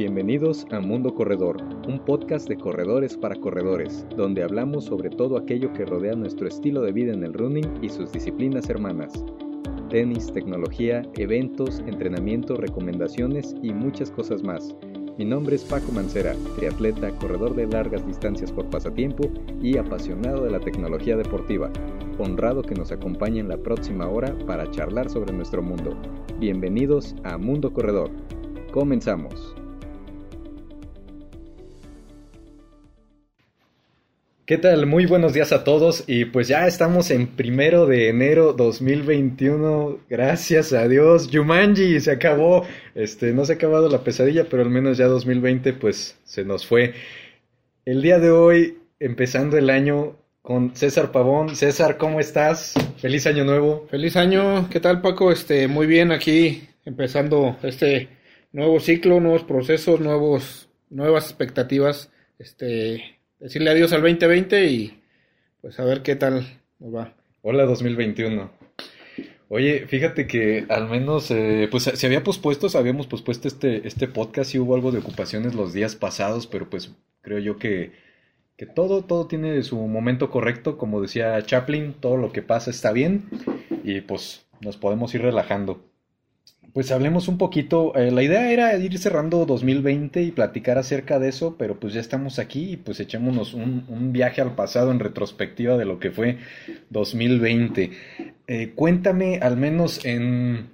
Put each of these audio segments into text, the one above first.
Bienvenidos a Mundo Corredor, un podcast de corredores para corredores, donde hablamos sobre todo aquello que rodea nuestro estilo de vida en el running y sus disciplinas hermanas. Tenis, tecnología, eventos, entrenamiento, recomendaciones y muchas cosas más. Mi nombre es Paco Mancera, triatleta, corredor de largas distancias por pasatiempo y apasionado de la tecnología deportiva. Honrado que nos acompañe en la próxima hora para charlar sobre nuestro mundo. Bienvenidos a Mundo Corredor. Comenzamos. ¿Qué tal? Muy buenos días a todos y pues ya estamos en primero de enero 2021. Gracias a Dios. Jumanji se acabó. Este, no se ha acabado la pesadilla, pero al menos ya 2020 pues se nos fue. El día de hoy, empezando el año con César Pavón. César, ¿cómo estás? Feliz año nuevo. Feliz año. ¿Qué tal, Paco? Este, muy bien aquí empezando este nuevo ciclo, nuevos procesos, nuevos nuevas expectativas. Este, decirle adiós al 2020 y pues a ver qué tal nos va. Hola 2021. Oye, fíjate que al menos, eh, pues se había pospuesto, habíamos pospuesto este, este podcast y hubo algo de ocupaciones los días pasados, pero pues creo yo que, que todo, todo tiene su momento correcto, como decía Chaplin, todo lo que pasa está bien y pues nos podemos ir relajando pues hablemos un poquito. Eh, la idea era ir cerrando 2020 y platicar acerca de eso, pero pues ya estamos aquí y pues echémonos un, un viaje al pasado en retrospectiva de lo que fue 2020. Eh, cuéntame al menos en...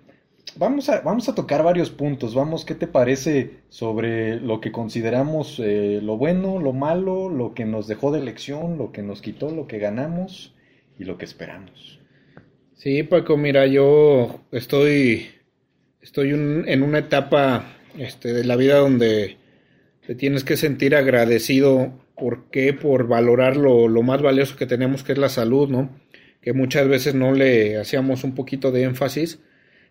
Vamos a, vamos a tocar varios puntos. Vamos, ¿qué te parece sobre lo que consideramos eh, lo bueno, lo malo, lo que nos dejó de lección, lo que nos quitó, lo que ganamos y lo que esperamos? Sí, Paco, mira, yo estoy estoy en una etapa este, de la vida donde te tienes que sentir agradecido. ¿Por qué? Por valorar lo, más valioso que tenemos, que es la salud, ¿no? Que muchas veces no le hacíamos un poquito de énfasis,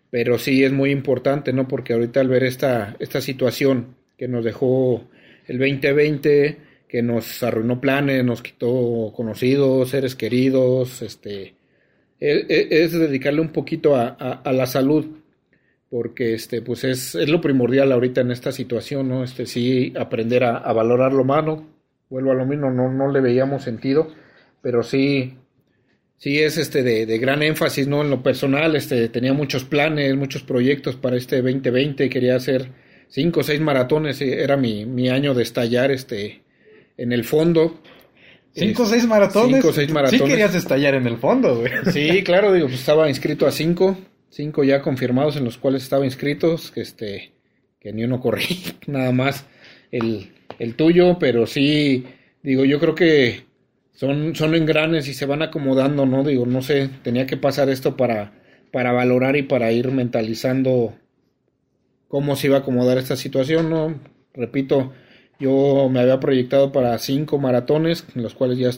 pero sí es muy importante, ¿no? Porque ahorita al ver esta, esta situación que nos dejó el 2020, que nos arruinó planes, nos quitó conocidos, seres queridos, este, e, e, es, dedicarle un poquito a la salud porque este pues es, es, lo primordial ahorita en esta situación, ¿no? Este sí aprender a, valorar lo malo, vuelvo a lo mismo, no, no le veíamos sentido, pero sí, sí es este de, de, gran énfasis, ¿no? En lo personal, este, tenía muchos planes, muchos proyectos para este 2020, quería hacer cinco o seis maratones, eh, era mi, mi año de estallar este en el fondo. ¿Cinco o seis maratones? Cinco o seis maratones. Sí querías estallar en el fondo, güey. Sí, claro, digo, pues estaba inscrito a cinco cinco ya confirmados en los cuales estaba inscritos, que este, que ni uno corrí, nada más el, el tuyo, pero sí, digo, yo creo que son, son engranes y se van acomodando, ¿no? Digo, no sé, tenía que pasar esto para, para valorar y para ir mentalizando cómo se iba a acomodar esta situación, ¿no? Repito, yo me había proyectado para cinco maratones, en los cuales ya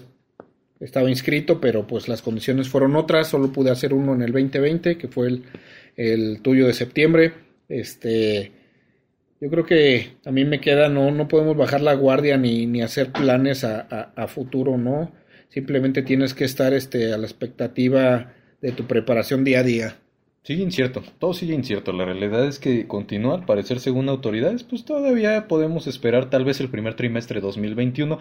estaba inscrito, pero pues las condiciones fueron otras, solo pude hacer uno en el 2020, que fue el, el tuyo de septiembre. Este, yo creo que a mí me queda, no, no podemos bajar la guardia ni, ni hacer planes a, a, futuro, ¿no? Simplemente tienes que estar este, a la expectativa de tu preparación día a día. Sigue incierto, todo sigue incierto. La realidad es que continúa, al parecer, según autoridades, pues todavía podemos esperar tal vez el primer trimestre de 2021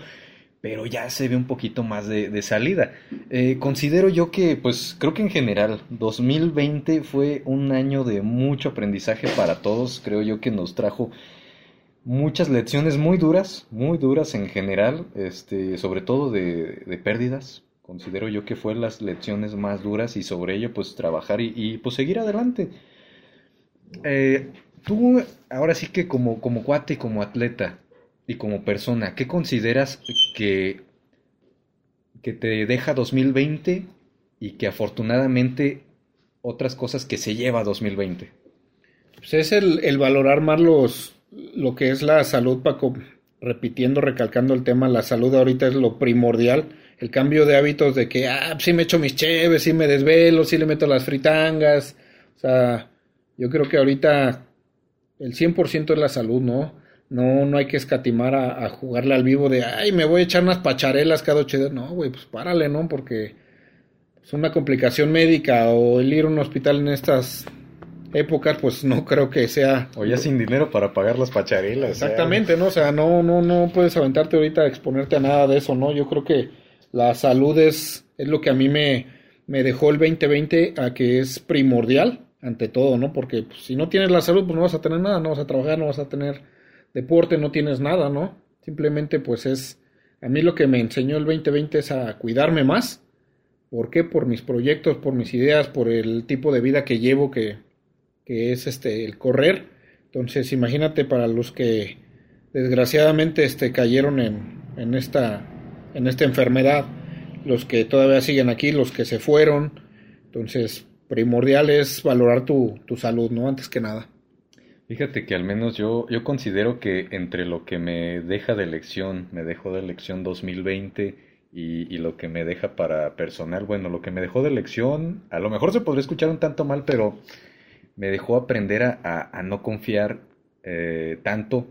pero ya se ve un poquito más de, salida. Eh, considero yo que, pues creo que en general, 2020 fue un año de mucho aprendizaje para todos, creo yo que nos trajo muchas lecciones muy duras, muy duras en general, este, sobre todo de, pérdidas. Considero yo que fue las lecciones más duras y sobre ello pues trabajar y, pues seguir adelante. Eh, tú ahora sí que como, como cuate y como atleta, y como persona, ¿qué consideras que, que te deja 2020 y que afortunadamente otras cosas que se lleva 2020? Pues es el, valorar más los, lo que es la salud, Paco. Repitiendo, recalcando el tema, la salud ahorita es lo primordial. El cambio de hábitos de que, ah, sí me echo mis cheves, sí me desvelo, sí le meto las fritangas. O sea, yo creo que ahorita el 100% es la salud, ¿no? No, no hay que escatimar a, jugarle al vivo de, ay, me voy a echar unas pacharelas cada ocho días. No, güey, pues párale, ¿no? Porque es una complicación médica o el ir a un hospital en estas épocas, pues no creo que sea... O ya sin dinero para pagar las pacharelas. Exactamente, ¿no? O sea, no, no, no puedes aventarte ahorita a exponerte a nada de eso, ¿no? Yo creo que la salud es, es lo que a mí me, me dejó el 2020 a que es primordial ante todo, ¿no? Porque pues, si no tienes la salud, pues no vas a tener nada, no vas a trabajar, no vas a tener deporte, no tienes nada, ¿no? Simplemente pues es, a mí lo que me enseñó el 2020 es a cuidarme más. ¿Por qué? Por mis proyectos, por mis ideas, por el tipo de vida que llevo, que, que es este el correr. Entonces, imagínate para los que desgraciadamente este, cayeron en, en, esta, en esta enfermedad, los que todavía siguen aquí, los que se fueron. Entonces, primordial es valorar tu, tu salud, ¿no? Antes que nada. Fíjate que al menos yo, yo considero que entre lo que me deja de elección, me dejó de elección 2020 y, y, lo que me deja para personal, bueno, lo que me dejó de elección, a lo mejor se podría escuchar un tanto mal, pero me dejó aprender a, a, no confiar eh, tanto,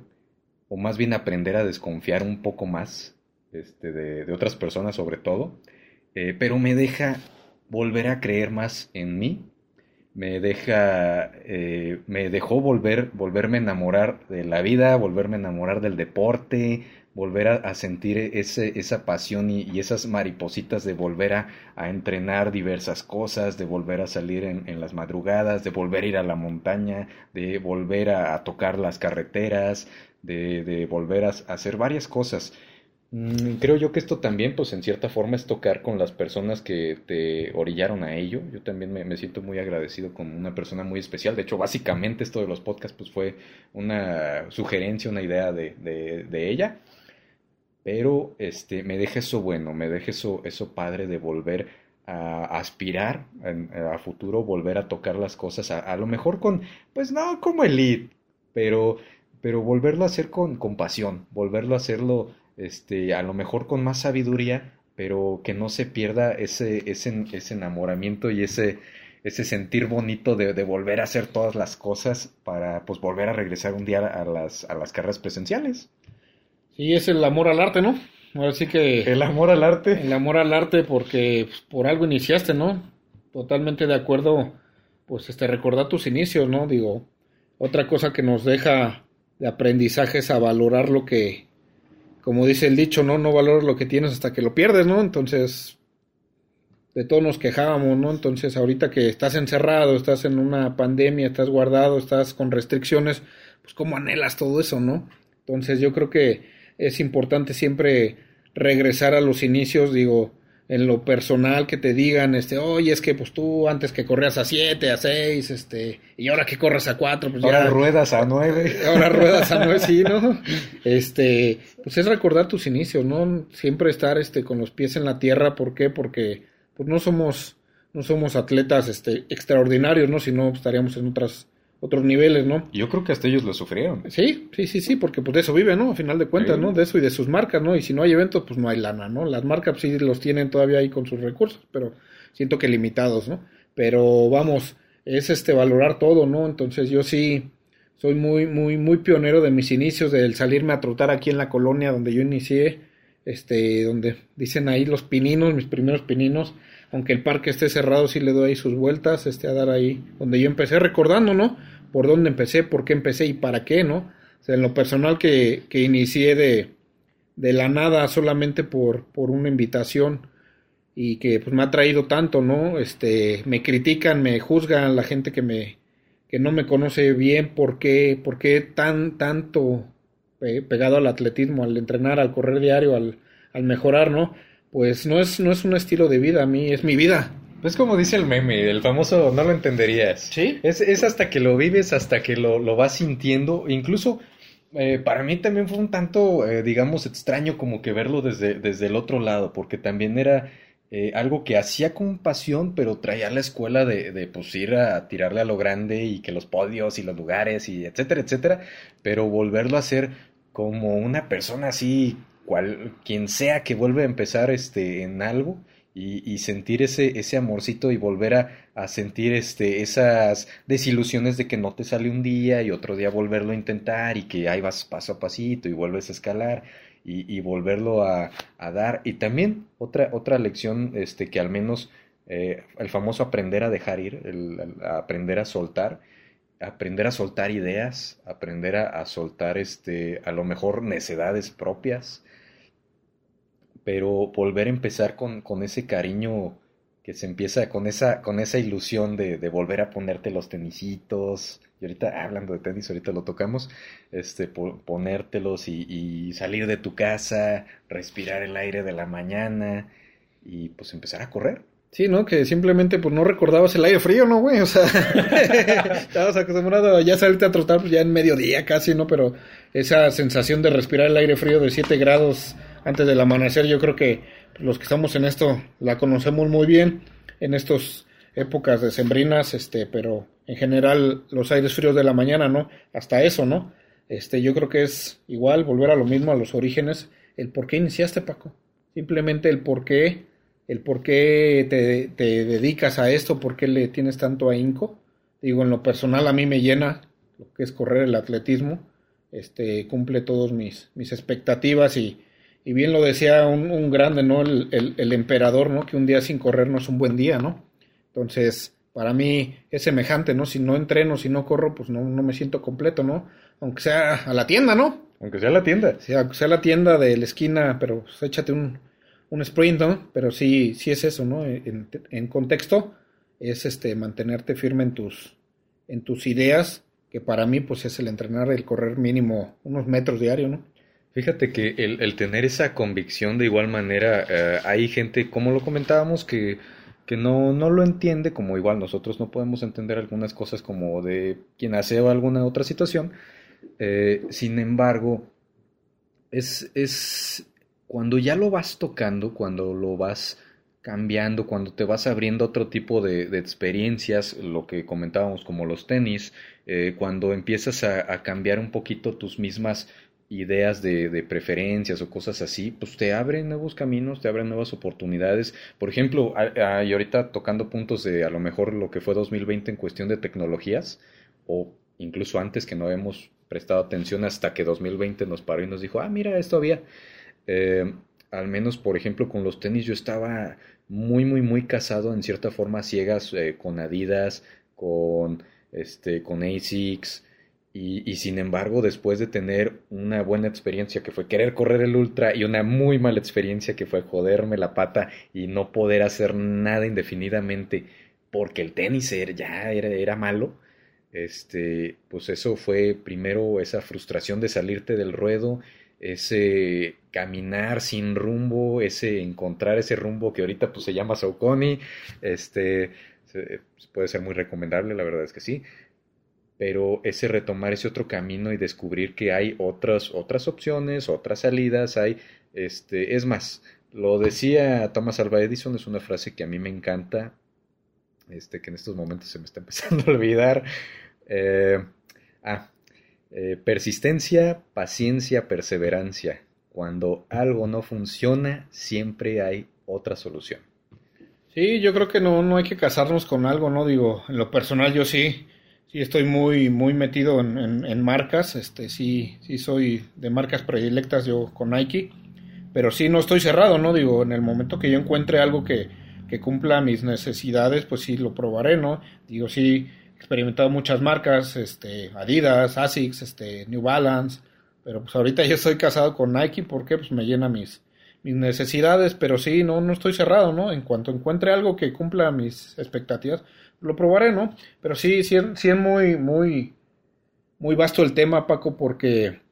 o más bien aprender a desconfiar un poco más este, de, de otras personas sobre todo, eh, pero me deja volver a creer más en mí, me deja, eh, me dejó volver, volverme a enamorar de la vida, volverme a enamorar del deporte, volver a, sentir ese, esa pasión y, y, esas maripositas de volver a, a, entrenar diversas cosas, de volver a salir en, en, las madrugadas, de volver a ir a la montaña, de volver a, a tocar las carreteras, de, de volver a, hacer varias cosas. Mm, creo yo que esto también, pues en cierta forma, es tocar con las personas que te orillaron a ello. Yo también me, me, siento muy agradecido con una persona muy especial. De hecho, básicamente esto de los podcasts, pues fue una sugerencia, una idea de, de, de ella. Pero este, me deja eso bueno, me deja eso, eso padre de volver a aspirar en, a futuro, volver a tocar las cosas, a, a lo mejor con, pues no como elite, pero, pero volverlo a hacer con, con pasión, volverlo a hacerlo este, a lo mejor con más sabiduría, pero que no se pierda ese, ese, ese enamoramiento y ese, ese sentir bonito de, de, volver a hacer todas las cosas para pues volver a regresar un día a las, a las carreras presenciales. Sí, es el amor al arte, ¿no? Así que... El amor al arte. El amor al arte porque pues, por algo iniciaste, ¿no? Totalmente de acuerdo, pues este, recordar tus inicios, ¿no? Digo, otra cosa que nos deja de aprendizaje es a valorar lo que, como dice el dicho, ¿no? No valoras lo que tienes hasta que lo pierdes, ¿no? Entonces, de todo nos quejábamos, ¿no? Entonces, ahorita que estás encerrado, estás en una pandemia, estás guardado, estás con restricciones, pues cómo anhelas todo eso, ¿no? Entonces, yo creo que es importante siempre regresar a los inicios, digo, en lo personal que te digan, este, oye, es que pues tú antes que corrías a 7, a 6, este, y ahora que corres a 4, pues ahora ya. ruedas a 9. Ahora ruedas a 9, sí, ¿no? Este, pues es recordar tus inicios, ¿no? Siempre estar, este, con los pies en la tierra, ¿por qué? Porque, pues no somos, no somos atletas, este, extraordinarios, ¿no? Si no, estaríamos en otras, otros niveles, ¿no? Yo creo que hasta ellos lo sufrieron. Sí, sí, sí, sí, porque pues de eso vive, ¿no? A final de cuentas, sí. ¿no? De eso y de sus marcas, ¿no? Y si no hay eventos, pues no hay lana, ¿no? Las marcas sí los tienen todavía ahí con sus recursos, pero siento que limitados, ¿no? Pero vamos, es este valorar todo, ¿no? Entonces yo sí soy muy, muy, muy pionero de mis inicios, del salirme a trotar aquí en la colonia donde yo inicié, este, donde dicen ahí los pininos, mis primeros pininos, aunque el parque esté cerrado, sí le doy ahí sus vueltas, este, a dar ahí donde yo empecé recordando, ¿no? Por dónde empecé, por qué empecé y para qué, ¿no? O sea, en lo personal que, que inicié de, de la nada solamente por, por una invitación y que pues me ha traído tanto, ¿no? Este, me critican, me juzgan la gente que me, que no me conoce bien, por qué, por qué tan, tanto pegado al atletismo, al entrenar, al correr diario, al, al mejorar, ¿no? pues no es, no es un estilo de vida, a mí es mi vida. Es como dice el meme, el famoso no lo entenderías. Sí. Es, es hasta que lo vives, hasta que lo, lo vas sintiendo. Incluso eh, para mí también fue un tanto, eh, digamos, extraño como que verlo desde, desde el otro lado, porque también era eh, algo que hacía con pasión, pero traía a la escuela de, de pues ir a tirarle a lo grande y que los podios y los lugares y etcétera, etcétera, pero volverlo a hacer como una persona así cual, quien sea que vuelve a empezar este, en algo y, sentir ese, ese amorcito y volver a, a, sentir este, esas desilusiones de que no te sale un día y otro día volverlo a intentar y que ahí vas paso a pasito y vuelves a escalar y, y volverlo a, a, dar. Y también otra, otra lección este, que al menos eh, el famoso aprender a dejar ir, el, a aprender a soltar, aprender a soltar ideas, aprender a, soltar este, a lo mejor necedades propias, pero volver a empezar con, con, ese cariño que se empieza con esa, con esa ilusión de, de, volver a ponerte los tenisitos. Y ahorita, hablando de tenis, ahorita lo tocamos, este, ponértelos y, y salir de tu casa, respirar el aire de la mañana y pues empezar a correr. Sí, ¿no? Que simplemente pues no recordabas el aire frío, ¿no, güey? O sea, estabas acostumbrado a ya salirte a trotar pues, ya en mediodía casi, ¿no? Pero esa sensación de respirar el aire frío de 7 grados antes del amanecer, yo creo que los que estamos en esto la conocemos muy bien en estas épocas decembrinas, este, pero en general los aires fríos de la mañana, ¿no? Hasta eso, ¿no? Este, yo creo que es igual volver a lo mismo, a los orígenes, el por qué iniciaste, Paco. Simplemente el por qué el por qué te, te, dedicas a esto, por qué le tienes tanto ahínco. Digo, en lo personal a mí me llena lo que es correr el atletismo, este, cumple todas mis, mis expectativas y, y bien lo decía un, un grande, ¿no? El, el, el, emperador, ¿no? Que un día sin correr no es un buen día, ¿no? Entonces, para mí es semejante, ¿no? Si no entreno, si no corro, pues no, no me siento completo, ¿no? Aunque sea a la tienda, ¿no? Aunque sea a la tienda. Sí, aunque sea la tienda de la esquina, pero pues, échate un, un sprint, ¿no? Pero sí, sí es eso, ¿no? En, en, contexto es este mantenerte firme en tus, en tus ideas, que para mí pues es el entrenar, el correr mínimo unos metros diario, ¿no? Fíjate que el, tener esa convicción de igual manera, eh, hay gente, como lo comentábamos, que, que no, no lo entiende, como igual nosotros no podemos entender algunas cosas como de quien hace alguna otra situación. Eh, sin embargo, es, es cuando ya lo vas tocando, cuando lo vas cambiando, cuando te vas abriendo otro tipo de, experiencias, lo que comentábamos como los tenis, eh, cuando empiezas a, cambiar un poquito tus mismas ideas de, preferencias o cosas así, pues te abren nuevos caminos, te abren nuevas oportunidades. Por ejemplo, y ahorita tocando puntos de a lo mejor lo que fue 2020 en cuestión de tecnologías, o incluso antes que no hemos prestado atención hasta que 2020 nos paró y nos dijo, ah, mira, esto había. Eh, al menos, por ejemplo, con los tenis yo estaba muy, muy, muy casado en cierta forma ciegas eh, con Adidas, con, este, con ASICS. Y, y, sin embargo, después de tener una buena experiencia que fue querer correr el ultra y una muy mala experiencia que fue joderme la pata y no poder hacer nada indefinidamente porque el tenis ya era, era malo, este, pues eso fue primero esa frustración de salirte del ruedo ese caminar sin rumbo, ese encontrar ese rumbo que ahorita pues se llama Saucony, este puede ser muy recomendable, la verdad es que sí, pero ese retomar ese otro camino y descubrir que hay otras otras opciones, otras salidas, hay este, es más, lo decía Thomas Alva Edison, es una frase que a mí me encanta, este que en estos momentos se me está empezando a olvidar. Eh, ah, eh, persistencia, paciencia, perseverancia. Cuando algo no funciona, siempre hay otra solución. Sí, yo creo que no, no hay que casarnos con algo, ¿no? Digo, en lo personal yo sí, sí estoy muy, muy metido en, en, marcas, este, sí, sí soy de marcas predilectas yo con Nike, pero sí no estoy cerrado, ¿no? Digo, en el momento que yo encuentre algo que, que cumpla mis necesidades, pues sí lo probaré, ¿no? Digo, sí, experimentado muchas marcas, este, Adidas, Asics, este, New Balance, pero pues ahorita yo estoy casado con Nike porque pues me llena mis, mis necesidades, pero sí, no, no estoy cerrado, ¿no? En cuanto encuentre algo que cumpla mis expectativas, lo probaré, ¿no? Pero sí, sí, es muy, muy, muy vasto el tema, Paco, porque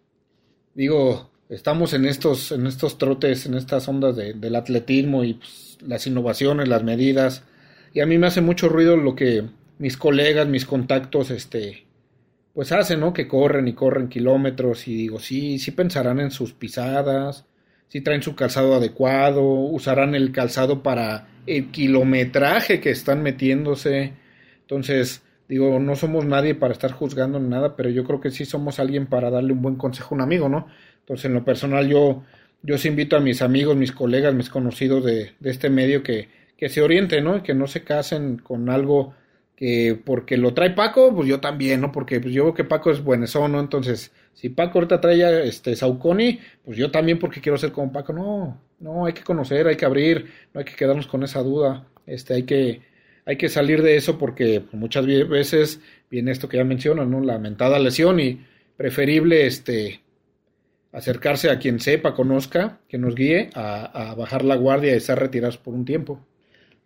digo, estamos en estos, en estos trotes, en estas ondas de, del atletismo y pues, las innovaciones, las medidas, y a mí me hace mucho ruido lo que mis colegas, mis contactos, este, pues hacen, ¿no? Que corren y corren kilómetros y digo, sí, sí pensarán en sus pisadas, sí traen su calzado adecuado, usarán el calzado para el kilometraje que están metiéndose. Entonces, digo, no somos nadie para estar juzgando nada, pero yo creo que sí somos alguien para darle un buen consejo a un amigo, ¿no? Entonces, en lo personal, yo, yo sí invito a mis amigos, mis colegas, mis conocidos de, de este medio que, que se orienten, ¿no? Que no se casen con algo que porque lo trae Paco, pues yo también, ¿no? Porque pues yo veo que Paco es buenezón, ¿no? Entonces, si Paco ahorita trae este Sauconi, pues yo también porque quiero ser como Paco. No, no, hay que conocer, hay que abrir, no hay que quedarnos con esa duda. Este, hay que, hay que salir de eso porque muchas veces viene esto que ya mencionan, ¿no? La mentada lesión y preferible este acercarse a quien sepa, conozca, que nos guíe a, a bajar la guardia y estar retirados por un tiempo.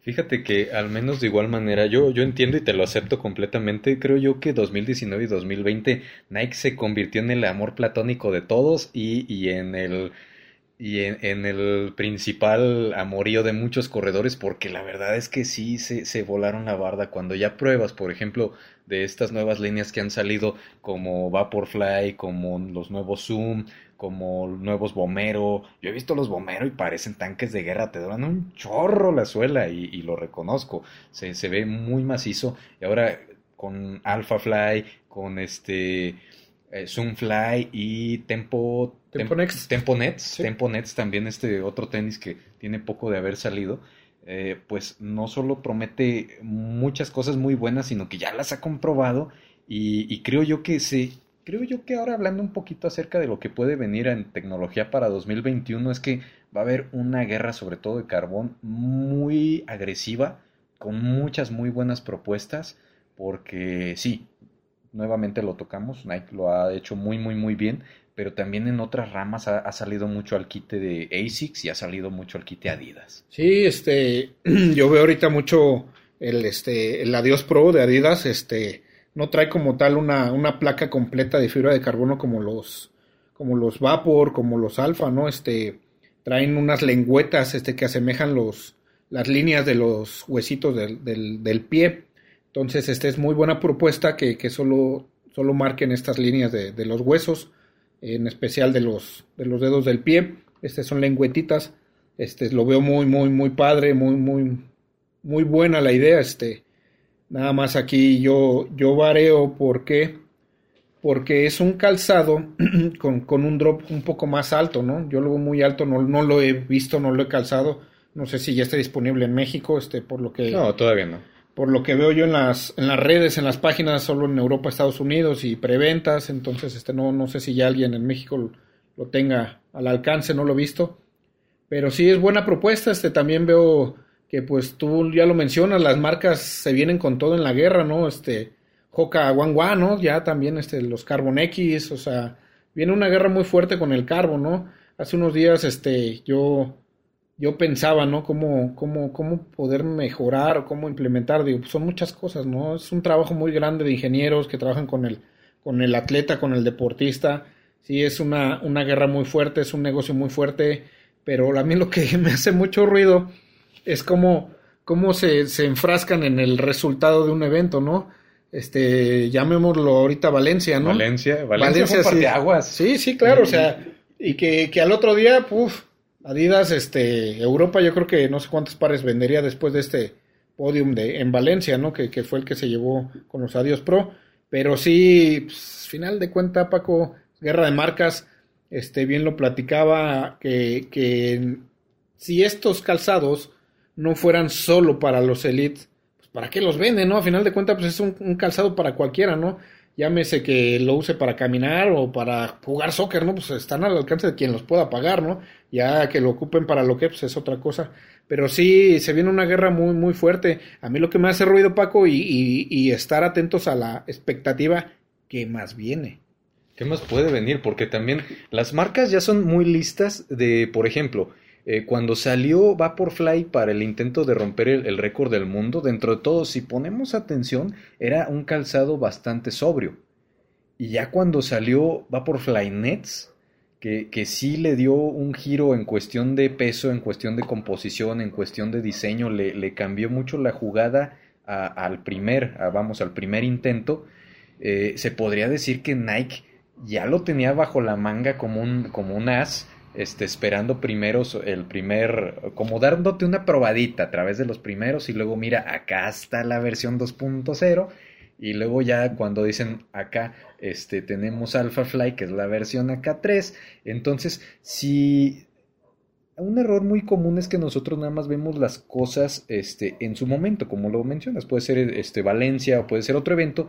Fíjate que al menos de igual manera, yo, yo entiendo y te lo acepto completamente, creo yo que 2019 y 2020 Nike se convirtió en el amor platónico de todos y, y en el y en, el principal amorío de muchos corredores, porque la verdad es que sí se, se volaron la barda. Cuando ya pruebas, por ejemplo, de estas nuevas líneas que han salido, como Vaporfly, como los nuevos Zoom, como nuevos Bomero. Yo he visto los Bomero y parecen tanques de guerra, te duran un chorro la suela y, y lo reconozco. Se, se, ve muy macizo. Y ahora con Alpha Fly, con este eh, Zoomfly y Tempo, Tempo, Next. Tempo Nets. Tempo Nets también este otro tenis que tiene poco de haber salido. Eh, pues no solo promete muchas cosas muy buenas, sino que ya las ha comprobado y, y creo yo que se, creo yo que ahora hablando un poquito acerca de lo que puede venir en tecnología para 2021 es que va a haber una guerra sobre todo de carbón muy agresiva, con muchas muy buenas propuestas, porque sí, nuevamente lo tocamos, Nike lo ha hecho muy muy muy bien, pero también en otras ramas ha, salido mucho al quite de ASICS y ha salido mucho al quite Adidas. Sí, este, yo veo ahorita mucho el, este, el Adios Pro de Adidas, este, no trae como tal una, una placa completa de fibra de carbono como los, como los Vapor, como los Alfa, ¿no? Este, traen unas lengüetas este, que asemejan los, las líneas de los huesitos del, del, pie. Entonces, este es muy buena propuesta que, que solo, solo marquen estas líneas de, de, los huesos, en especial de los, de los dedos del pie. Estas son lengüetitas. Este, lo veo muy, muy, muy padre, muy, muy, muy buena la idea. Este, Nada más aquí yo, yo vareo porque, porque es un calzado con, con, un drop un poco más alto, ¿no? Yo lo veo muy alto, no, no lo he visto, no lo he calzado. No sé si ya está disponible en México, este, por lo que... No, todavía no. Por lo que veo yo en las, en las redes, en las páginas, solo en Europa, Estados Unidos y preventas, entonces este, no, no sé si ya alguien en México lo, lo tenga al alcance, no lo he visto. Pero sí es buena propuesta, este, también veo que pues tú ya lo mencionas, las marcas se vienen con todo en la guerra, ¿no? Este, Hoka One ¿no? Ya también este, los Carbon X, o sea, viene una guerra muy fuerte con el carbon, ¿no? Hace unos días, este, yo, yo pensaba, ¿no? Cómo, cómo, cómo poder mejorar o cómo implementar, digo, pues son muchas cosas, ¿no? Es un trabajo muy grande de ingenieros que trabajan con el, con el atleta, con el deportista, sí, es una, una guerra muy fuerte, es un negocio muy fuerte, pero a mí lo que me hace mucho ruido es como, cómo se, se, enfrascan en el resultado de un evento, ¿no? Este, llamémoslo ahorita Valencia, ¿no? Valencia, Valencia, Valencia sí. aguas. Sí, sí, claro, o sea, y que, que al otro día, puf, Adidas, este, Europa, yo creo que no sé cuántos pares vendería después de este podium de, en Valencia, ¿no? Que, que fue el que se llevó con los Adios Pro. Pero sí, pues, final de cuenta, Paco, guerra de marcas, este, bien lo platicaba, que, que si estos calzados no fueran solo para los elites, pues ¿para qué los venden, no? A final de cuentas, pues es un, calzado para cualquiera, ¿no? Llámese que lo use para caminar o para jugar soccer, ¿no? Pues están al alcance de quien los pueda pagar, ¿no? Ya que lo ocupen para lo que, pues es otra cosa. Pero sí, se viene una guerra muy, muy fuerte. A mí lo que me hace ruido, Paco, y, y, y estar atentos a la expectativa que más viene. ¿Qué más puede venir? Porque también las marcas ya son muy listas de, por ejemplo, eh, cuando salió Vaporfly para el intento de romper el, récord del mundo, dentro de todo, si ponemos atención, era un calzado bastante sobrio. Y ya cuando salió Vaporfly Nets, que, que, sí le dio un giro en cuestión de peso, en cuestión de composición, en cuestión de diseño, le, le cambió mucho la jugada a, al primer, vamos, al primer intento, eh, se podría decir que Nike ya lo tenía bajo la manga como un, como un as este, esperando primero el primer, como dándote una probadita a través de los primeros y luego mira, acá está la versión 2.0 y luego ya cuando dicen acá este, tenemos AlphaFly que es la versión acá 3, entonces si un error muy común es que nosotros nada más vemos las cosas este, en su momento, como lo mencionas, puede ser este, Valencia o puede ser otro evento,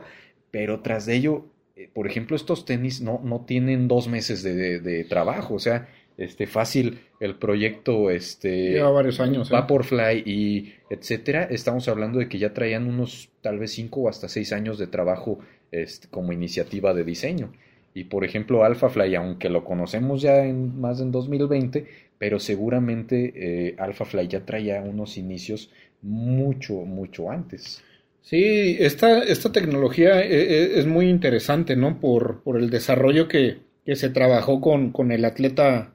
pero tras de ello, eh, por ejemplo, estos tenis no, no tienen dos meses de, de, de trabajo, o sea, este fácil el proyecto este Lleva varios años. ¿eh? Vaporfly y etcétera, estamos hablando de que ya traían unos tal vez cinco o hasta seis años de trabajo este, como iniciativa de diseño. Y por ejemplo, AlphaFly, aunque lo conocemos ya en más en 2020, pero seguramente eh, AlphaFly ya traía unos inicios mucho, mucho antes. Sí, esta, esta tecnología e, e, es, muy interesante, ¿no? Por, por el desarrollo que, que se trabajó con, con, el atleta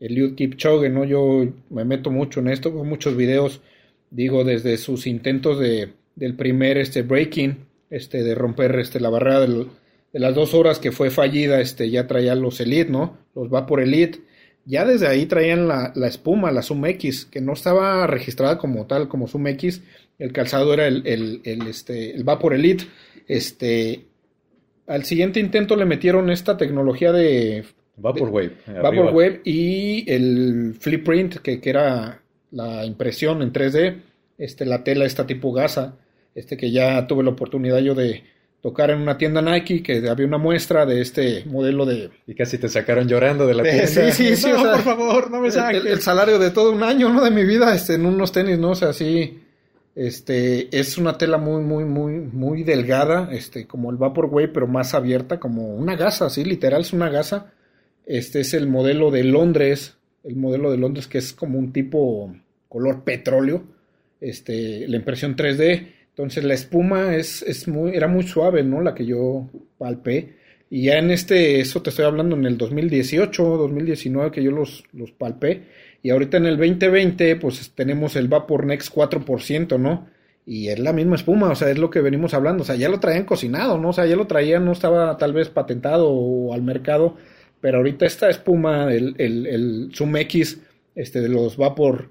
Eliud Kipchoge, ¿no? Yo me meto mucho en esto, con muchos videos, digo, desde sus intentos de, del primer este, breaking, este, de romper este, la barrera de las dos horas que fue fallida, este, ya traía los Elite, ¿no? Los Vapor Elite. Ya desde ahí traían la, la espuma, la Zoom X, que no estaba registrada como tal, como Zoom X. El calzado era el, el, el, este, el Vapor Elite. Este, al siguiente intento le metieron esta tecnología de Vaporwave. Vaporwave y el flip print, que, que, era la impresión en 3D, este, la tela esta tipo gasa, este que ya tuve la oportunidad yo de, tocar en una tienda Nike que había una muestra de este modelo de... Y casi te sacaron llorando de la tienda. Sí, sí, sí. No, por favor, no me saques. El, salario de todo un año, ¿no? De mi vida, este, en unos tenis, ¿no? O sea, sí, este, es una tela muy, muy, muy, muy delgada, este, como el Vaporwave, pero más abierta, como una gasa, sí, literal, es una gasa. Este es el modelo de Londres, el modelo de Londres que es como un tipo color petróleo, este, la impresión 3D entonces la espuma es, es muy, era muy suave, ¿no? La que yo palpé. Y ya en este, eso te estoy hablando en el 2018, 2019 que yo los, los palpé. Y ahorita en el 2020, pues tenemos el Vapor Next 4%, ¿no? Y es la misma espuma, o sea, es lo que venimos hablando. O sea, ya lo traían cocinado, ¿no? O sea, ya lo traían, no estaba tal vez patentado o al mercado. Pero ahorita esta espuma, el, el, el Zoom X, este, de los Vapor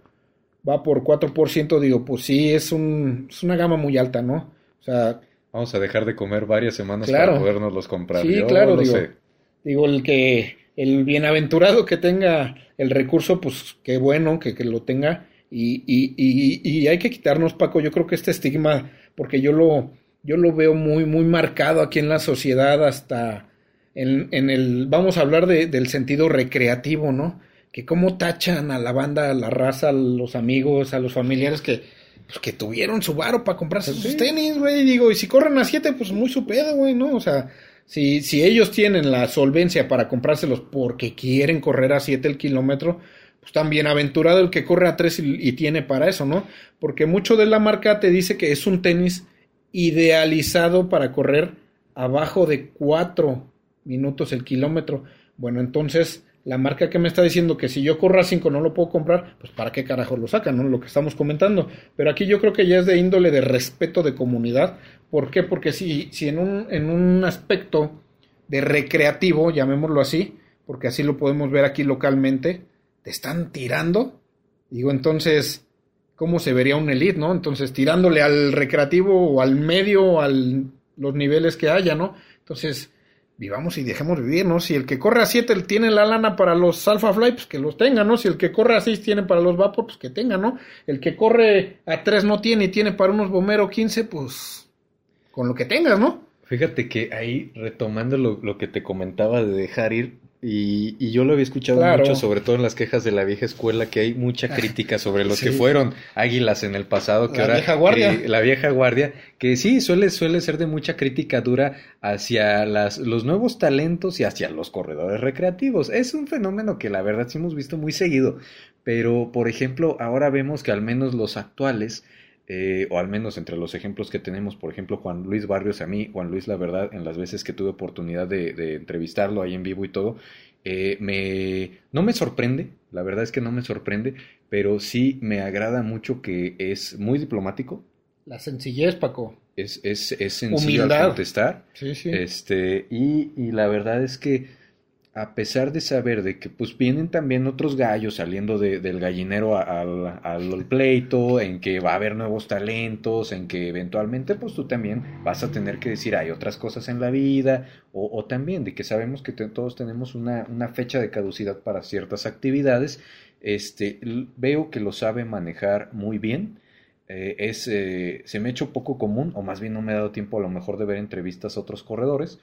va por 4%, digo, pues sí, es, un, es una gama muy alta, ¿no? O sea... Vamos a dejar de comer varias semanas para podernos los comprar. Sí, claro, digo, digo, el que, el bienaventurado que tenga el recurso, pues qué bueno que, que lo tenga. Y, y, y, y, hay que quitarnos, Paco, yo creo que este estigma, porque yo lo, yo lo veo muy, muy marcado aquí en la sociedad, hasta en, en el, vamos a hablar de, del sentido recreativo, ¿no? que cómo tachan a la banda, a la raza, a los amigos, a los familiares que, pues, que tuvieron su varo para comprarse sus tenis, güey. Digo, y si corren a siete, pues muy su pedo, güey, ¿no? O sea, si, si ellos tienen la solvencia para comprárselos porque quieren correr a siete el kilómetro, pues tan bienaventurado el que corre a tres y, y tiene para eso, ¿no? Porque mucho de la marca te dice que es un tenis idealizado para correr abajo de cuatro minutos el kilómetro. Bueno, entonces la marca que me está diciendo que si yo corro a 5 no lo puedo comprar, pues para qué carajo lo sacan, ¿no? Lo que estamos comentando. Pero aquí yo creo que ya es de índole de respeto de comunidad. ¿Por qué? Porque si, si en, un, en un aspecto de recreativo, llamémoslo así, porque así lo podemos ver aquí localmente, te están tirando, digo, entonces, ¿cómo se vería un elite, no? Entonces, tirándole al recreativo o al medio o a los niveles que haya, ¿no? Entonces, vivamos y dejemos vivir, ¿no? Si el que corre a 7 tiene la lana para los Alpha Fly, pues que los tenga, ¿no? Si el que corre a 6 tiene para los Vapor, pues que tenga, ¿no? El que corre a 3 no tiene y tiene para unos Bomero 15, pues con lo que tengas, ¿no? Fíjate que ahí, retomando lo, lo que te comentaba de dejar ir, y, y, yo lo había escuchado mucho, sobre todo en las quejas de la vieja escuela, que hay mucha ah, crítica sobre los que fueron águilas en el pasado, que la ahora vieja guardia. Eh, la vieja guardia, que sí suele suele ser de mucha crítica dura hacia las, los nuevos talentos y hacia los corredores recreativos. Es un fenómeno que la verdad sí hemos visto muy seguido, pero por ejemplo ahora vemos que al menos los actuales eh, o al menos entre los ejemplos que tenemos, por ejemplo, Juan Luis Barrios, a mí, Juan Luis, la verdad, en las veces que tuve oportunidad de, entrevistarlo ahí en vivo y todo, eh, me, no me sorprende, la verdad es que no me sorprende, pero sí me agrada mucho que es muy diplomático. La sencillez, Paco. Es, es, es sencillo al contestar. Sí, sí. Este, y, y la verdad es que a pesar de saber de que pues vienen también otros gallos saliendo del gallinero al, al, pleito, en que va a haber nuevos talentos, en que eventualmente pues tú también vas a tener que decir hay otras cosas en la vida, o, también de que sabemos que todos tenemos una, una, fecha de caducidad para ciertas actividades, este, veo que lo sabe manejar muy bien. Eh, es, eh, se me ha hecho poco común, o más bien no me ha dado tiempo a lo mejor de ver entrevistas a otros corredores,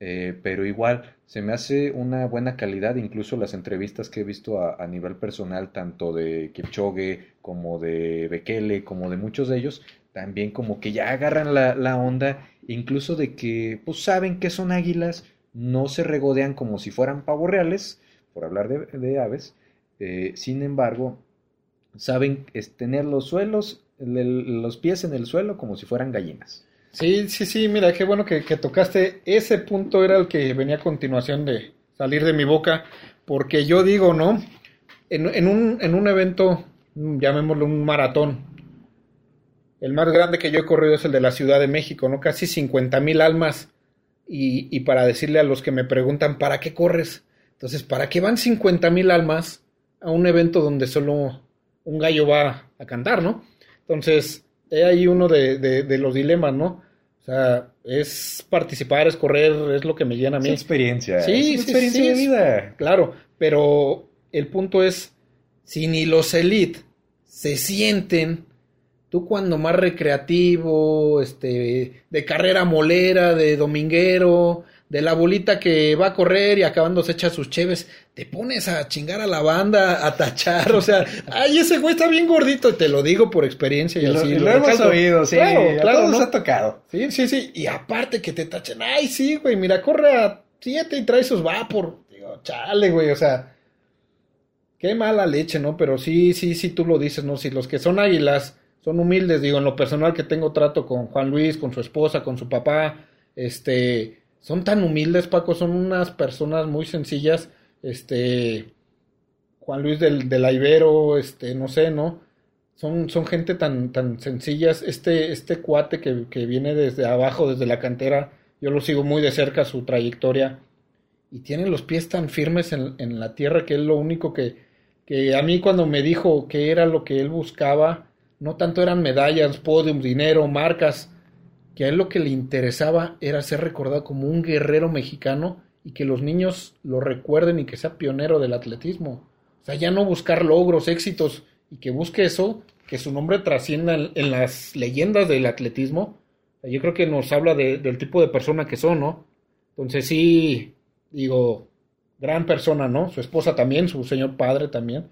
eh, pero igual se me hace una buena calidad, incluso las entrevistas que he visto a, nivel personal, tanto de Kipchoge como de Bekele, como de muchos de ellos, también como que ya agarran la, onda, incluso de que pues saben que son águilas, no se regodean como si fueran pavos reales, por hablar de, aves, eh, sin embargo, saben tener los suelos, los pies en el suelo como si fueran gallinas. Sí, sí, sí, mira, qué bueno que, tocaste. Ese punto era el que venía a continuación de salir de mi boca, porque yo digo, ¿no? En, un, en un evento, llamémoslo un maratón, el más grande que yo he corrido es el de la Ciudad de México, ¿no? Casi 50 mil almas. Y, y, para decirle a los que me preguntan, ¿para qué corres? Entonces, ¿para qué van 50 mil almas a un evento donde solo un gallo va a cantar, ¿no? Entonces, he ahí uno de, los dilemas, ¿no? O sea, es participar, es correr, es lo que me llena a mí. Es experiencia. Sí, es experiencia de vida. Claro, pero el punto es, si ni los elite se sienten, tú cuando más recreativo, este, de carrera molera, de dominguero, de la bolita que va a correr y acabando se echa sus cheves, te pones a chingar a la banda, a tachar, o sea, ay, ese güey está bien gordito, te lo digo por experiencia y, así. Lo, hemos oído, sí, claro, claro, nos ha tocado. Sí, sí, sí, y aparte que te tachen, ay, sí, güey, mira, corre a siete y trae sus vapor, digo, chale, güey, o sea, qué mala leche, ¿no? Pero sí, sí, sí, tú lo dices, ¿no? Si los que son águilas son humildes, digo, en lo personal que tengo trato con Juan Luis, con su esposa, con su papá, este son tan humildes, Paco, son unas personas muy sencillas, este, Juan Luis del, del Ibero, este, no sé, ¿no? Son, son gente tan, tan sencillas, este, este cuate que, que viene desde abajo, desde la cantera, yo lo sigo muy de cerca su trayectoria, y tiene los pies tan firmes en, en la tierra que es lo único que, que a mí cuando me dijo que era lo que él buscaba, no tanto eran medallas, podium, dinero, marcas, que a él lo que le interesaba era ser recordado como un guerrero mexicano y que los niños lo recuerden y que sea pionero del atletismo. O sea, ya no buscar logros, éxitos y que busque eso, que su nombre trascienda en, las leyendas del atletismo. yo creo que nos habla del tipo de persona que son, ¿no? Entonces sí, digo, gran persona, ¿no? Su esposa también, su señor padre también.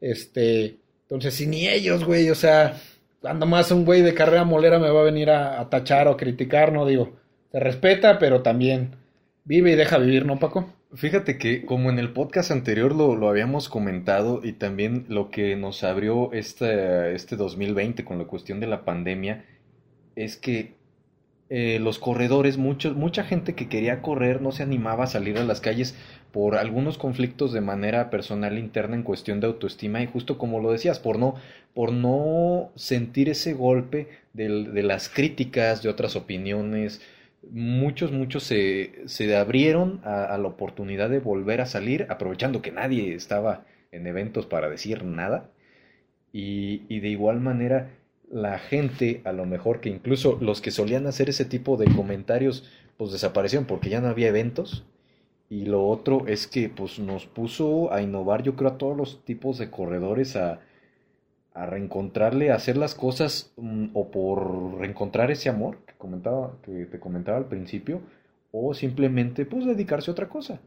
Este, entonces, si ni ellos, güey, o sea, cuando más un güey de carrera molera me va a venir a, tachar o criticar, no digo, se respeta, pero también vive y deja vivir, ¿no, Paco? Fíjate que como en el podcast anterior lo, lo habíamos comentado y también lo que nos abrió este, este 2020 con la cuestión de la pandemia es que eh, los corredores, muchos, mucha gente que quería correr no se animaba a salir a las calles por algunos conflictos de manera personal interna en cuestión de autoestima y justo como lo decías, por no, por no sentir ese golpe de, las críticas, de otras opiniones, muchos, muchos se, se abrieron a, la oportunidad de volver a salir, aprovechando que nadie estaba en eventos para decir nada. Y, y de igual manera la gente, a lo mejor que incluso los que solían hacer ese tipo de comentarios, pues desaparecieron porque ya no había eventos. Y lo otro es que pues nos puso a innovar, yo creo, a todos los tipos de corredores a, a reencontrarle, a hacer las cosas mm, o por reencontrar ese amor que comentaba, que te comentaba al principio, o simplemente pues dedicarse a otra cosa.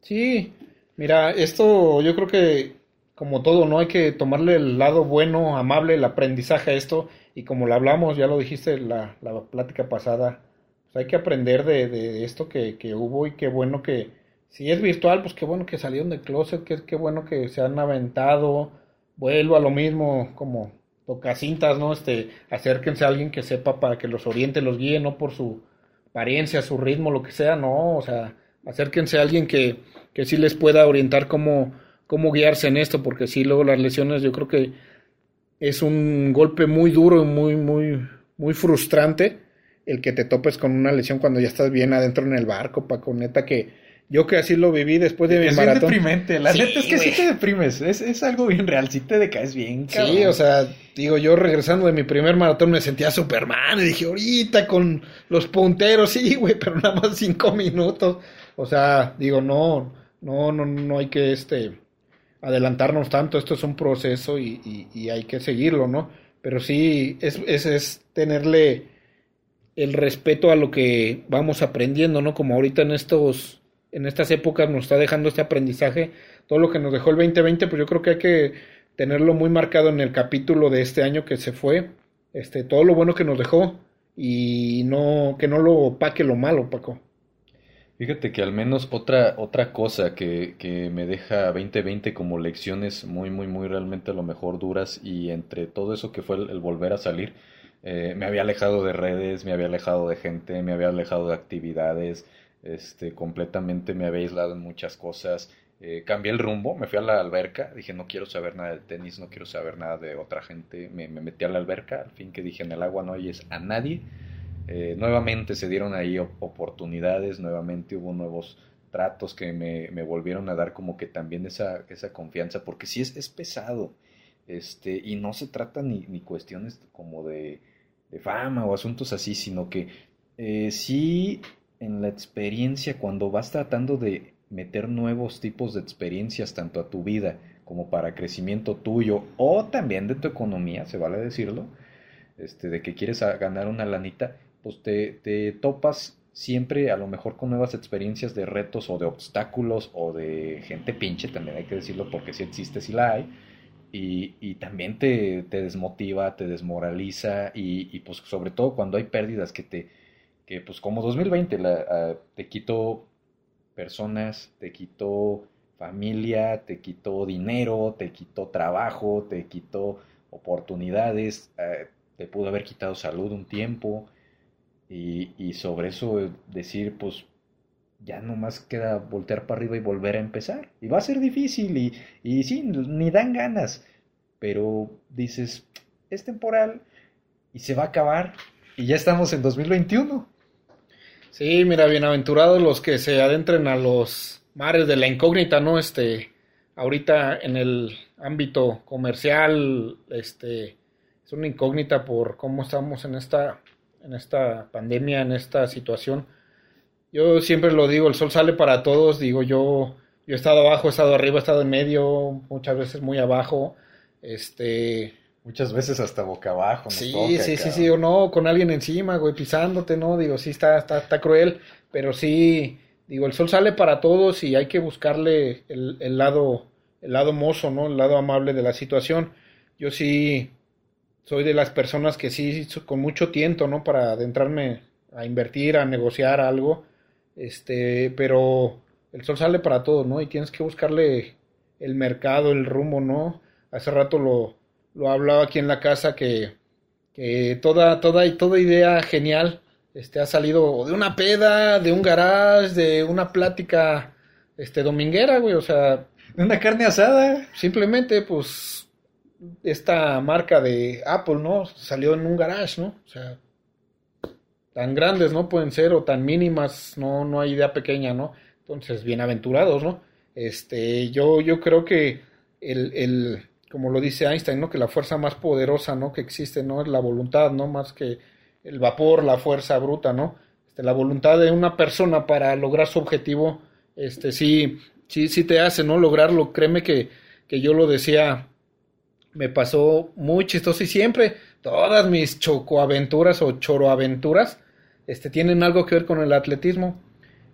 Sí, mira, esto yo creo que como todo, ¿no? Hay que tomarle el lado bueno, amable, el aprendizaje a esto. Y como lo hablamos, ya lo dijiste la, la plática pasada, pues hay que aprender de, de esto que, que, hubo y qué bueno que, si es virtual, pues qué bueno que salieron del closet, qué, qué bueno que se han aventado. Vuelvo a lo mismo, como tocacintas, ¿no? Este, acérquense a alguien que sepa para que los oriente, los guíe, no por su apariencia, su ritmo, lo que sea, no, o sea, acérquense a alguien que, que sí les pueda orientar cómo cómo guiarse en esto, porque si luego las lesiones yo creo que es un golpe muy duro y muy, muy, muy frustrante el que te topes con una lesión cuando ya estás bien adentro en el barco, Paco, neta que yo que así lo viví después de mi es maratón. Es deprimente, la neta es que sí te deprimes, es, es, algo bien real, sí te decaes bien. Sí, o sea, digo, yo regresando de mi primer maratón me sentía Superman y dije, ahorita con los punteros, sí, güey, pero nada más cinco minutos. O sea, digo, no, no, no, no hay que, este, adelantarnos tanto, esto es un proceso y, hay que seguirlo, ¿no? Pero sí, es, es, es, tenerle el respeto a lo que vamos aprendiendo, ¿no? Como ahorita en estos en estas épocas nos está dejando este aprendizaje, todo lo que nos dejó el 2020, pues yo creo que hay que tenerlo muy marcado en el capítulo de este año que se fue, este todo lo bueno que nos dejó y no que no lo opaque lo malo, Paco. Fíjate que al menos otra, otra cosa que, que, me deja 2020 como lecciones muy, muy, muy realmente a lo mejor duras y entre todo eso que fue el, volver a salir, eh, me había alejado de redes, me había alejado de gente, me había alejado de actividades, este, completamente me había aislado en muchas cosas. Eh, cambié el rumbo, me fui a la alberca, dije no quiero saber nada de tenis, no quiero saber nada de otra gente, me, me metí a la alberca, al fin que dije en el agua no oyes a nadie eh, nuevamente se dieron ahí oportunidades, nuevamente hubo nuevos tratos que me, me, volvieron a dar como que también esa, esa confianza, porque sí es, es pesado, este, y no se trata ni, ni cuestiones como de, de, fama o asuntos así, sino que eh, sí en la experiencia, cuando vas tratando de meter nuevos tipos de experiencias tanto a tu vida como para crecimiento tuyo o también de tu economía, se vale decirlo, este, de que quieres ganar una lanita, pues te, te topas siempre a lo mejor con nuevas experiencias de retos o de obstáculos o de gente pinche, también hay que decirlo porque si existe, si la hay, y, y también te, te, desmotiva, te desmoraliza y, y, pues sobre todo cuando hay pérdidas que te, que pues como 2020 la, te quitó personas, te quitó familia, te quitó dinero, te quitó trabajo, te quitó oportunidades, eh, te pudo haber quitado salud un tiempo, y, sobre eso decir, pues ya nomás queda voltear para arriba y volver a empezar. Y va a ser difícil y, y sí, ni dan ganas. Pero dices, es temporal y se va a acabar y ya estamos en 2021. Sí, mira, bienaventurados los que se adentren a los mares de la incógnita, ¿no? Este, ahorita en el ámbito comercial, este, es una incógnita por cómo estamos en esta en esta pandemia, en esta situación. Yo siempre lo digo, el sol sale para todos, digo yo, yo he estado abajo, he estado arriba, he estado en medio, muchas veces muy abajo, este... Muchas veces hasta boca abajo. sí, sí, sí, sí, o no, con alguien encima, güey, pisándote, ¿no? Digo, sí, está, está, está cruel, pero sí, digo, el sol sale para todos y hay que buscarle el, el lado, el lado mozo, ¿no? El lado amable de la situación. Yo sí, soy de las personas que sí, con mucho tiento, ¿no? Para adentrarme a invertir, a negociar algo, este, pero el sol sale para todo, ¿no? Y tienes que buscarle el mercado, el rumbo, ¿no? Hace rato lo, lo hablaba aquí en la casa que, que toda, toda, toda idea genial este, ha salido de una peda, de un garage, de una plática este, dominguera, güey, o sea... De una carne asada. Simplemente, pues, esta marca de Apple, ¿no? Salió en un garage, ¿no? O sea, tan grandes, ¿no? Pueden ser o tan mínimas, no, no hay idea pequeña, ¿no? Entonces, bienaventurados, ¿no? Este, yo, yo creo que el, el, como lo dice Einstein, ¿no? Que la fuerza más poderosa, ¿no? Que existe, ¿no? Es la voluntad, ¿no? Más que el vapor, la fuerza bruta, ¿no? Este, la voluntad de una persona para lograr su objetivo, este, sí, sí, sí te hace, ¿no? Lograrlo, créeme que, que yo lo decía me pasó muy chistoso y siempre todas mis chocoaventuras o choroaventuras este, tienen algo que ver con el atletismo.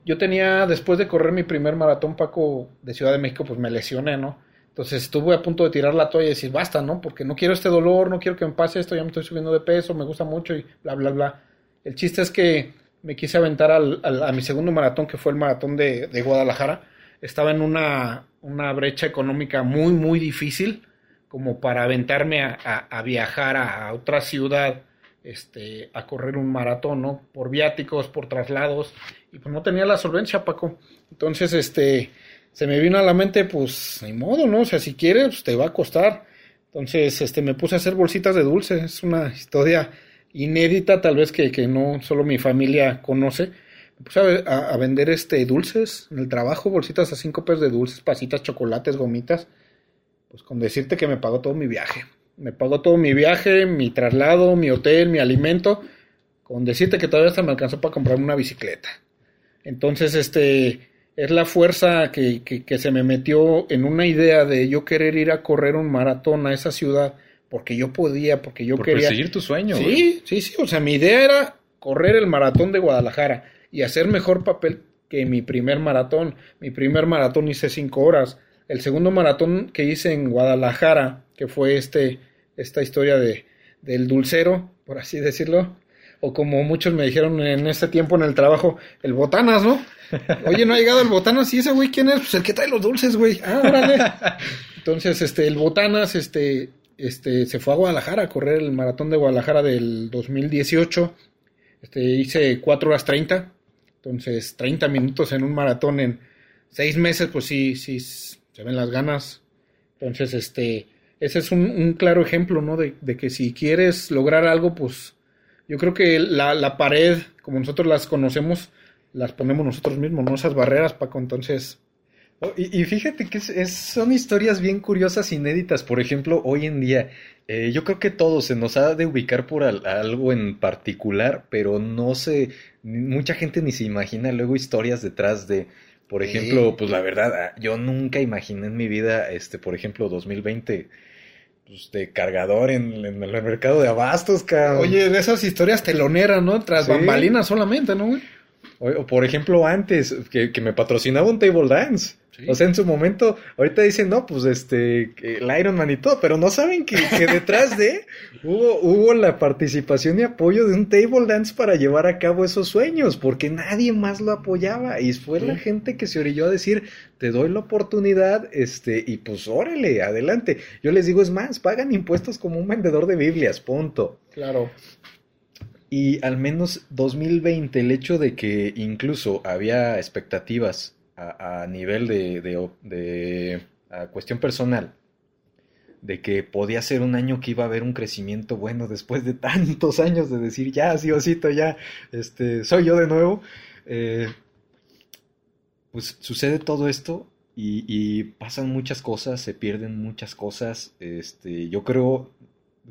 Yo tenía, después de correr mi primer maratón Paco de Ciudad de México, pues me lesioné, ¿no? Entonces estuve a punto de tirar la toalla y decir, basta, ¿no? Porque no quiero este dolor, no quiero que me pase esto, ya me estoy subiendo de peso, me gusta mucho y bla, bla, bla. El chiste es que me quise aventar al, a mi segundo maratón, que fue el maratón de, de Guadalajara. Estaba en una, una brecha económica muy, muy difícil como para aventarme a, viajar a, otra ciudad este, a correr un maratón, ¿no? Por viáticos, por traslados, y pues no tenía la solvencia, Paco. Entonces, este, se me vino a la mente, pues, ni modo, ¿no? O sea, si quieres, pues, te va a costar. Entonces, este, me puse a hacer bolsitas de dulce, es una historia inédita, tal vez que, que no solo mi familia conoce. Me puse a, vender, este, dulces en el trabajo, bolsitas a cinco pesos de dulces, pasitas, chocolates, gomitas pues con decirte que me pagó todo mi viaje. Me pagó todo mi viaje, mi traslado, mi hotel, mi alimento, con decirte que todavía hasta me alcanzó para comprarme una bicicleta. Entonces, este, es la fuerza que, que, se me metió en una idea de yo querer ir a correr un maratón a esa ciudad, porque yo podía, porque yo Por quería... seguir tu sueño. Sí, sí, sí, o sea, mi idea era correr el maratón de Guadalajara y hacer mejor papel que mi primer maratón. Mi primer maratón hice cinco horas. El segundo maratón que hice en Guadalajara, que fue este, esta historia de, del dulcero, por así decirlo, o como muchos me dijeron en ese tiempo en el trabajo, el botanas, ¿no? Oye, no ha llegado el botanas, ¿y ese güey quién es? Pues el que trae los dulces, güey. Ah, órale. Entonces, este, el botanas, este, este, se fue a Guadalajara a correr el maratón de Guadalajara del 2018. Este, hice 4 horas 30. Entonces, 30 minutos en un maratón en 6 meses, pues sí, sí, se ven las ganas. Entonces, este, ese es un, claro ejemplo, ¿no? De, de, que si quieres lograr algo, pues yo creo que la, la, pared, como nosotros las conocemos, las ponemos nosotros mismos, ¿no? Esas barreras, Paco, entonces... Oh, y, fíjate que es, son historias bien curiosas, inéditas. Por ejemplo, hoy en día, eh, yo creo que todo se nos ha de ubicar por algo en particular, pero no sé, mucha gente ni se imagina luego historias detrás de, por ejemplo, pues la verdad, ah, yo nunca imaginé en mi vida, este, por ejemplo, 2020 pues, de cargador en, el mercado de abastos, cabrón. Oye, de esas historias teloneras, ¿no? Tras bambalinas solamente, ¿no, güey? O, por ejemplo, antes, que, que me patrocinaba un table dance. O sea, en su momento, ahorita dicen, no, pues este, el Iron Man y todo, pero no saben que, detrás de hubo, hubo la participación y apoyo de un table dance para llevar a cabo esos sueños, porque nadie más lo apoyaba. Y fue la gente que se orilló a decir, te doy la oportunidad, este, y pues órale, adelante. Yo les digo, es más, pagan impuestos como un vendedor de Biblias, punto. Claro. Y al menos 2020, el hecho de que incluso había expectativas a, nivel de, de, cuestión personal, de que podía ser un año que iba a haber un crecimiento bueno después de tantos años de decir, ya, sí, osito, ya, este, soy yo de nuevo, eh, pues sucede todo esto y, y, pasan muchas cosas, se pierden muchas cosas, este, yo creo,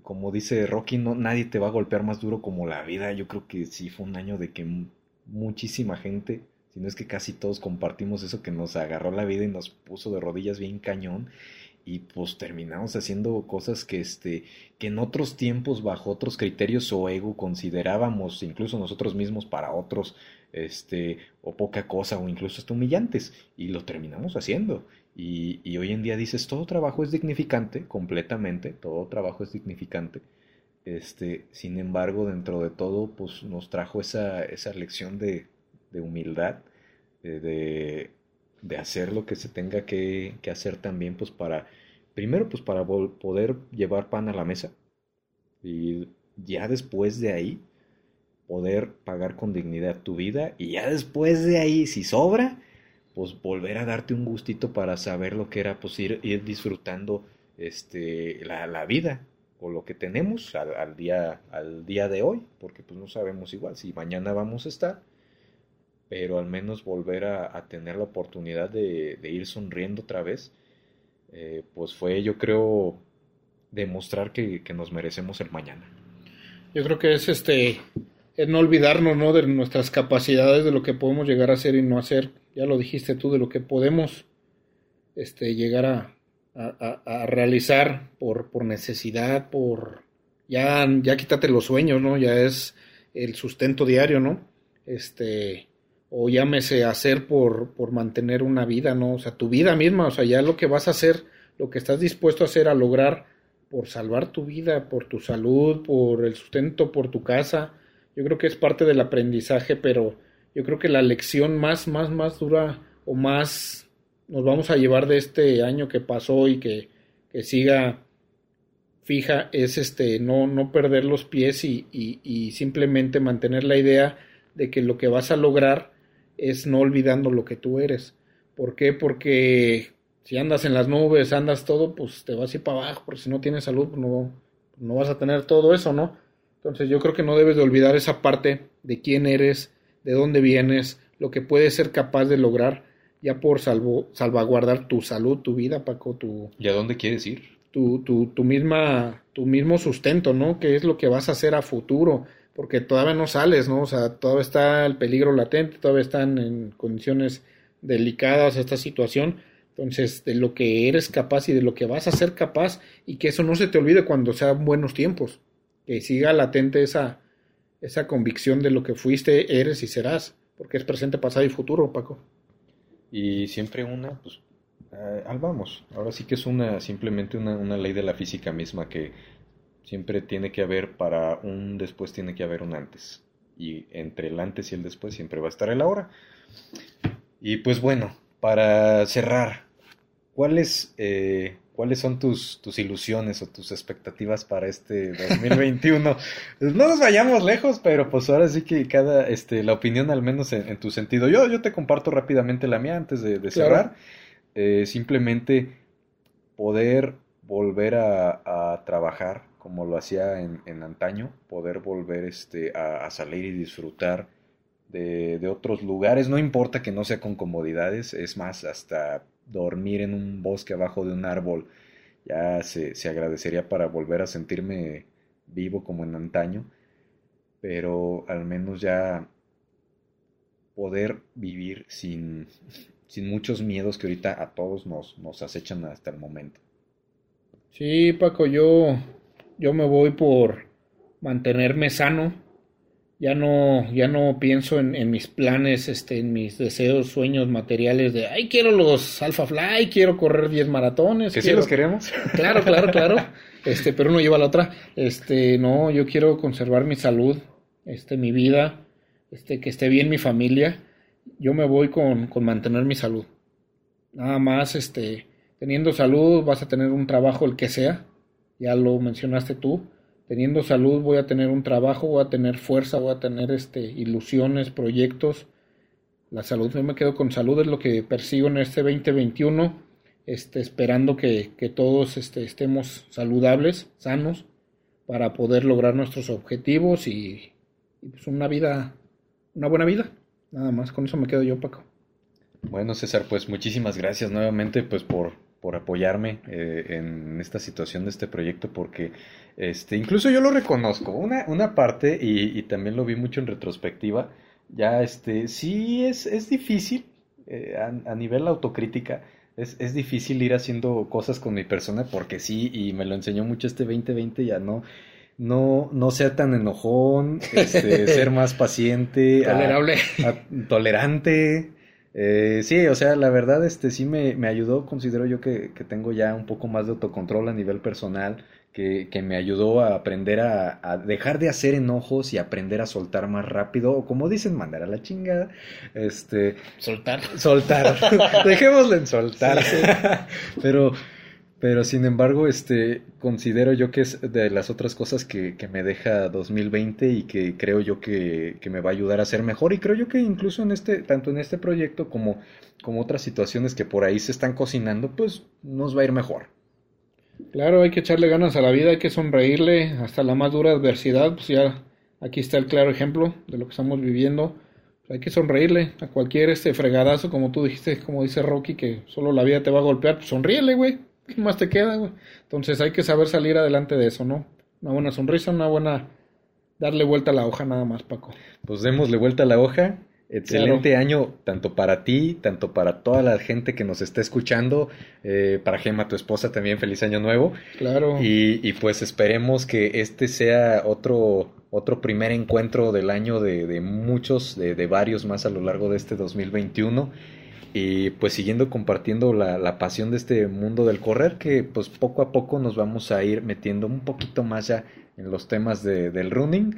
como dice Rocky, no, nadie te va a golpear más duro como la vida, yo creo que sí fue un año de que muchísima gente sino es que casi todos compartimos eso que nos agarró la vida y nos puso de rodillas bien cañón. Y pues terminamos haciendo cosas que este que en otros tiempos bajo otros criterios o ego considerábamos incluso nosotros mismos para otros este o poca cosa o incluso hasta humillantes. Y lo terminamos haciendo y, hoy en día dices todo trabajo es dignificante completamente todo trabajo es dignificante. Este sin embargo dentro de todo pues nos trajo esa esa lección de de humildad, de, de, hacer lo que se tenga que, que, hacer también, pues para, primero, pues para poder llevar pan a la mesa y ya después de ahí poder pagar con dignidad tu vida y ya después de ahí, si sobra, pues volver a darte un gustito para saber lo que era, pues ir, ir disfrutando este, la, la vida o lo que tenemos al, día, al día de hoy, porque pues no sabemos igual si mañana vamos a estar pero al menos volver a, tener la oportunidad de, ir sonriendo otra vez, eh, pues fue, yo creo, demostrar que, nos merecemos el mañana. Yo creo que es este, es no olvidarnos, ¿no? De nuestras capacidades, de lo que podemos llegar a hacer y no hacer. Ya lo dijiste tú, de lo que podemos, este, llegar a, a, realizar por, por necesidad, por, ya, ya quítate los sueños, ¿no? Ya es el sustento diario, ¿no? Este, o llámese hacer por, por mantener una vida, ¿no? O sea, tu vida misma, o sea, ya lo que vas a hacer, lo que estás dispuesto a hacer, a lograr por salvar tu vida, por tu salud, por el sustento, por tu casa, yo creo que es parte del aprendizaje, pero yo creo que la lección más, más, más dura o más nos vamos a llevar de este año que pasó y que, que siga fija es este no, no perder los pies y, y, simplemente mantener la idea de que lo que vas a lograr es no olvidando lo que tú eres. ¿Por qué? Porque si andas en las nubes, andas todo, pues te vas a ir para abajo, porque si no tienes salud, pues no, no vas a tener todo eso, ¿no? Entonces yo creo que no debes de olvidar esa parte de quién eres, de dónde vienes, lo que puedes ser capaz de lograr ya por salvo, salvaguardar tu salud, tu vida, Paco, tu... ¿Y a dónde quieres ir? Tu, tu, tu, misma, tu mismo sustento, ¿no? ¿Qué es lo que vas a hacer a futuro? porque todavía no sales, ¿no? O sea, todavía está el peligro latente, todavía están en condiciones delicadas esta situación. Entonces, de lo que eres capaz y de lo que vas a ser capaz y que eso no se te olvide cuando sean buenos tiempos, que siga latente esa, esa convicción de lo que fuiste, eres y serás, porque es presente, pasado y futuro, Paco. Y siempre una, pues, eh, al vamos. Ahora sí que es una, simplemente una, una ley de la física misma que siempre tiene que haber para un después, tiene que haber un antes. Y entre el antes y el después siempre va a estar el ahora. Y pues bueno, para cerrar, ¿cuáles, eh, ¿cuáles son tus, tus ilusiones o tus expectativas para este 2021? Pues no nos vayamos lejos, pero pues ahora sí que cada, este, la opinión al menos en, tu sentido. Yo, yo te comparto rápidamente la mía antes de, cerrar. Eh, simplemente poder volver a, trabajar como lo hacía en, en antaño, poder volver este, a salir y disfrutar de, otros lugares, no importa que no sea con comodidades, es más, hasta dormir en un bosque abajo de un árbol ya se, se agradecería para volver a sentirme vivo como en antaño, pero al menos ya poder vivir sin, sin muchos miedos que ahorita a todos nos, nos acechan hasta el momento. Sí, Paco, yo, yo me voy por mantenerme sano, ya no, ya no pienso en, en, mis planes, este, en mis deseos, sueños materiales de, ay, quiero los Alpha Fly, quiero correr 10 maratones. Que sí los queremos. Claro, claro, claro. Este, pero uno lleva la otra. Este, no, yo quiero conservar mi salud, este, mi vida, este, que esté bien mi familia. Yo me voy con, con mantener mi salud. Nada más, este, teniendo salud vas a tener un trabajo el que sea. Ya lo mencionaste tú teniendo salud voy a tener un trabajo, voy a tener fuerza, voy a tener este, ilusiones, proyectos. La salud, yo me quedo con salud, es lo que persigo en este 2021, este, esperando que, todos este, estemos saludables, sanos, para poder lograr nuestros objetivos y, y pues una vida, una buena vida. Nada más, con eso me quedo yo, Paco. Bueno, César, pues muchísimas gracias nuevamente pues por, por apoyarme eh, en esta situación de este proyecto porque este incluso yo lo reconozco una, una parte y, también lo vi mucho en retrospectiva ya este sí es, es difícil eh, a, nivel autocrítica es, es, difícil ir haciendo cosas con mi persona porque sí y me lo enseñó mucho este 2020 ya no no, no ser tan enojón, este, ser más paciente, tolerable, tolerante, eh, sí, o sea, la verdad, este sí me, me ayudó, considero yo que, que, tengo ya un poco más de autocontrol a nivel personal, que, que me ayudó a aprender a, a, dejar de hacer enojos y aprender a soltar más rápido, o como dicen, mandar a la chingada, este... Soltar. Soltar. Dejémoslo en soltar. Pero pero sin embargo, este, considero yo que es de las otras cosas que, que me deja 2020 y que creo yo que, que, me va a ayudar a ser mejor. Y creo yo que incluso en este, tanto en este proyecto como, como otras situaciones que por ahí se están cocinando, pues nos va a ir mejor. Claro, hay que echarle ganas a la vida, hay que sonreírle hasta la más dura adversidad. Pues ya aquí está el claro ejemplo de lo que estamos viviendo. Hay que sonreírle a cualquier este fregadazo, como tú dijiste, como dice Rocky, que solo la vida te va a golpear. Pues sonríele, güey ¿Qué más te queda, güey? Entonces hay que saber salir adelante de eso, ¿no? Una buena sonrisa, una buena... Darle vuelta a la hoja nada más, Paco. Pues démosle vuelta a la hoja. Excelente año, tanto para ti, tanto para toda la gente que nos está escuchando. Eh, para Gema, tu esposa, también feliz año nuevo. Claro. Y, y pues esperemos que este sea otro, otro primer encuentro del año de, de muchos, de, de, varios más a lo largo de este 2021 y pues siguiendo compartiendo la, la, pasión de este mundo del correr que pues poco a poco nos vamos a ir metiendo un poquito más ya en los temas de, del running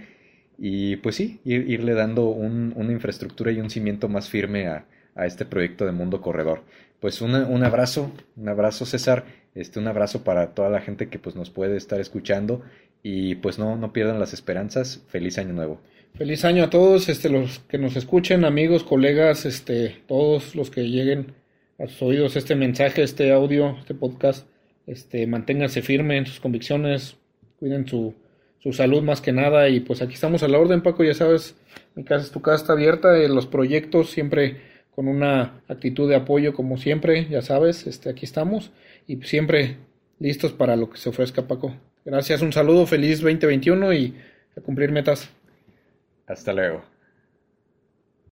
y pues sí, ir, irle dando un, una infraestructura y un cimiento más firme a, a este proyecto de Mundo Corredor. Pues un abrazo, un abrazo César, este, un abrazo para toda la gente que pues nos puede estar escuchando y pues no, no pierdan las esperanzas, feliz año nuevo. Feliz año a todos, este, los que nos escuchen, amigos, colegas, este, todos los que lleguen a sus oídos este mensaje, este audio, este podcast, este, manténganse firmes en sus convicciones, cuiden su, su salud más que nada y pues aquí estamos a la orden, Paco, ya sabes, mi casa es tu casa, está abierta, en los proyectos siempre con una actitud de apoyo como siempre, ya sabes, este, aquí estamos y siempre listos para lo que se ofrezca, Paco. Gracias, un saludo, feliz 2021 y a cumplir metas. Hasta luego.